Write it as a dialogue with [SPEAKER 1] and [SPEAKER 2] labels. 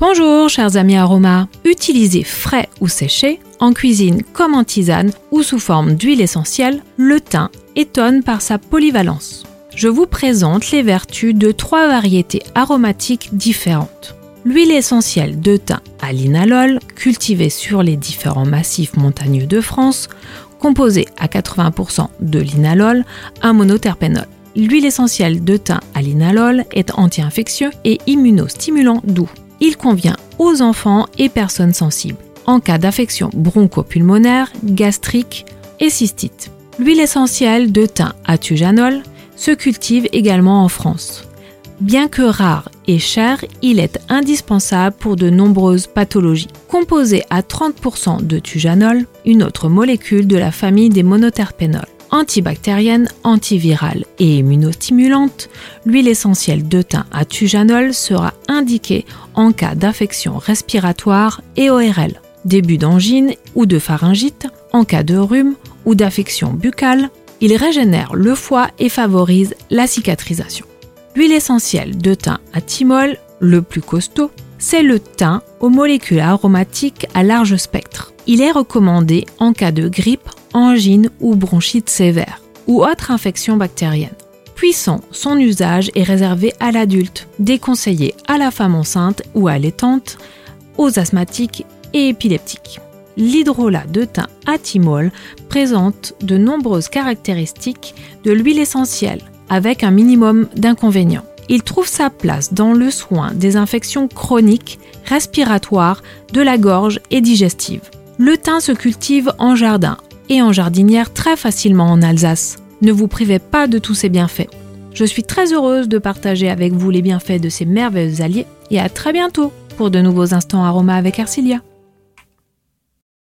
[SPEAKER 1] Bonjour chers amis aromas, utilisez frais ou séché, en cuisine comme en tisane ou sous forme d'huile essentielle, le thym étonne par sa polyvalence. Je vous présente les vertus de trois variétés aromatiques différentes. L'huile essentielle de thym à linalol, cultivée sur les différents massifs montagneux de France, composée à 80% de linalol, un monoterpénol. L'huile essentielle de thym à linalol est anti-infectieux et immunostimulant doux. Il convient aux enfants et personnes sensibles en cas d'affection bronchopulmonaire, gastrique et cystite. L'huile essentielle de thym à tujanol se cultive également en France. Bien que rare et cher, il est indispensable pour de nombreuses pathologies. Composé à 30% de tujanol, une autre molécule de la famille des monoterpénols. Antibactérienne, antivirale et immunostimulante, l'huile essentielle de thym à tujanol sera indiquée en cas d'infection respiratoire et ORL, début d'angine ou de pharyngite, en cas de rhume ou d'affection buccale. Il régénère le foie et favorise la cicatrisation. L'huile essentielle de thym à thymol, le plus costaud, c'est le thym aux molécules aromatiques à large spectre. Il est recommandé en cas de grippe, angine ou bronchite sévère ou autre infection bactérienne. Puissant, son usage est réservé à l'adulte, déconseillé à la femme enceinte ou allaitante, aux asthmatiques et épileptiques. L'hydrolat de thym à thymol présente de nombreuses caractéristiques de l'huile essentielle avec un minimum d'inconvénients. Il trouve sa place dans le soin des infections chroniques, respiratoires, de la gorge et digestives. Le thym se cultive en jardin et en jardinière très facilement en Alsace. Ne vous privez pas de tous ces bienfaits. Je suis très heureuse de partager avec vous les bienfaits de ces merveilleux alliés et à très bientôt pour de nouveaux instants aromas avec Arcilia.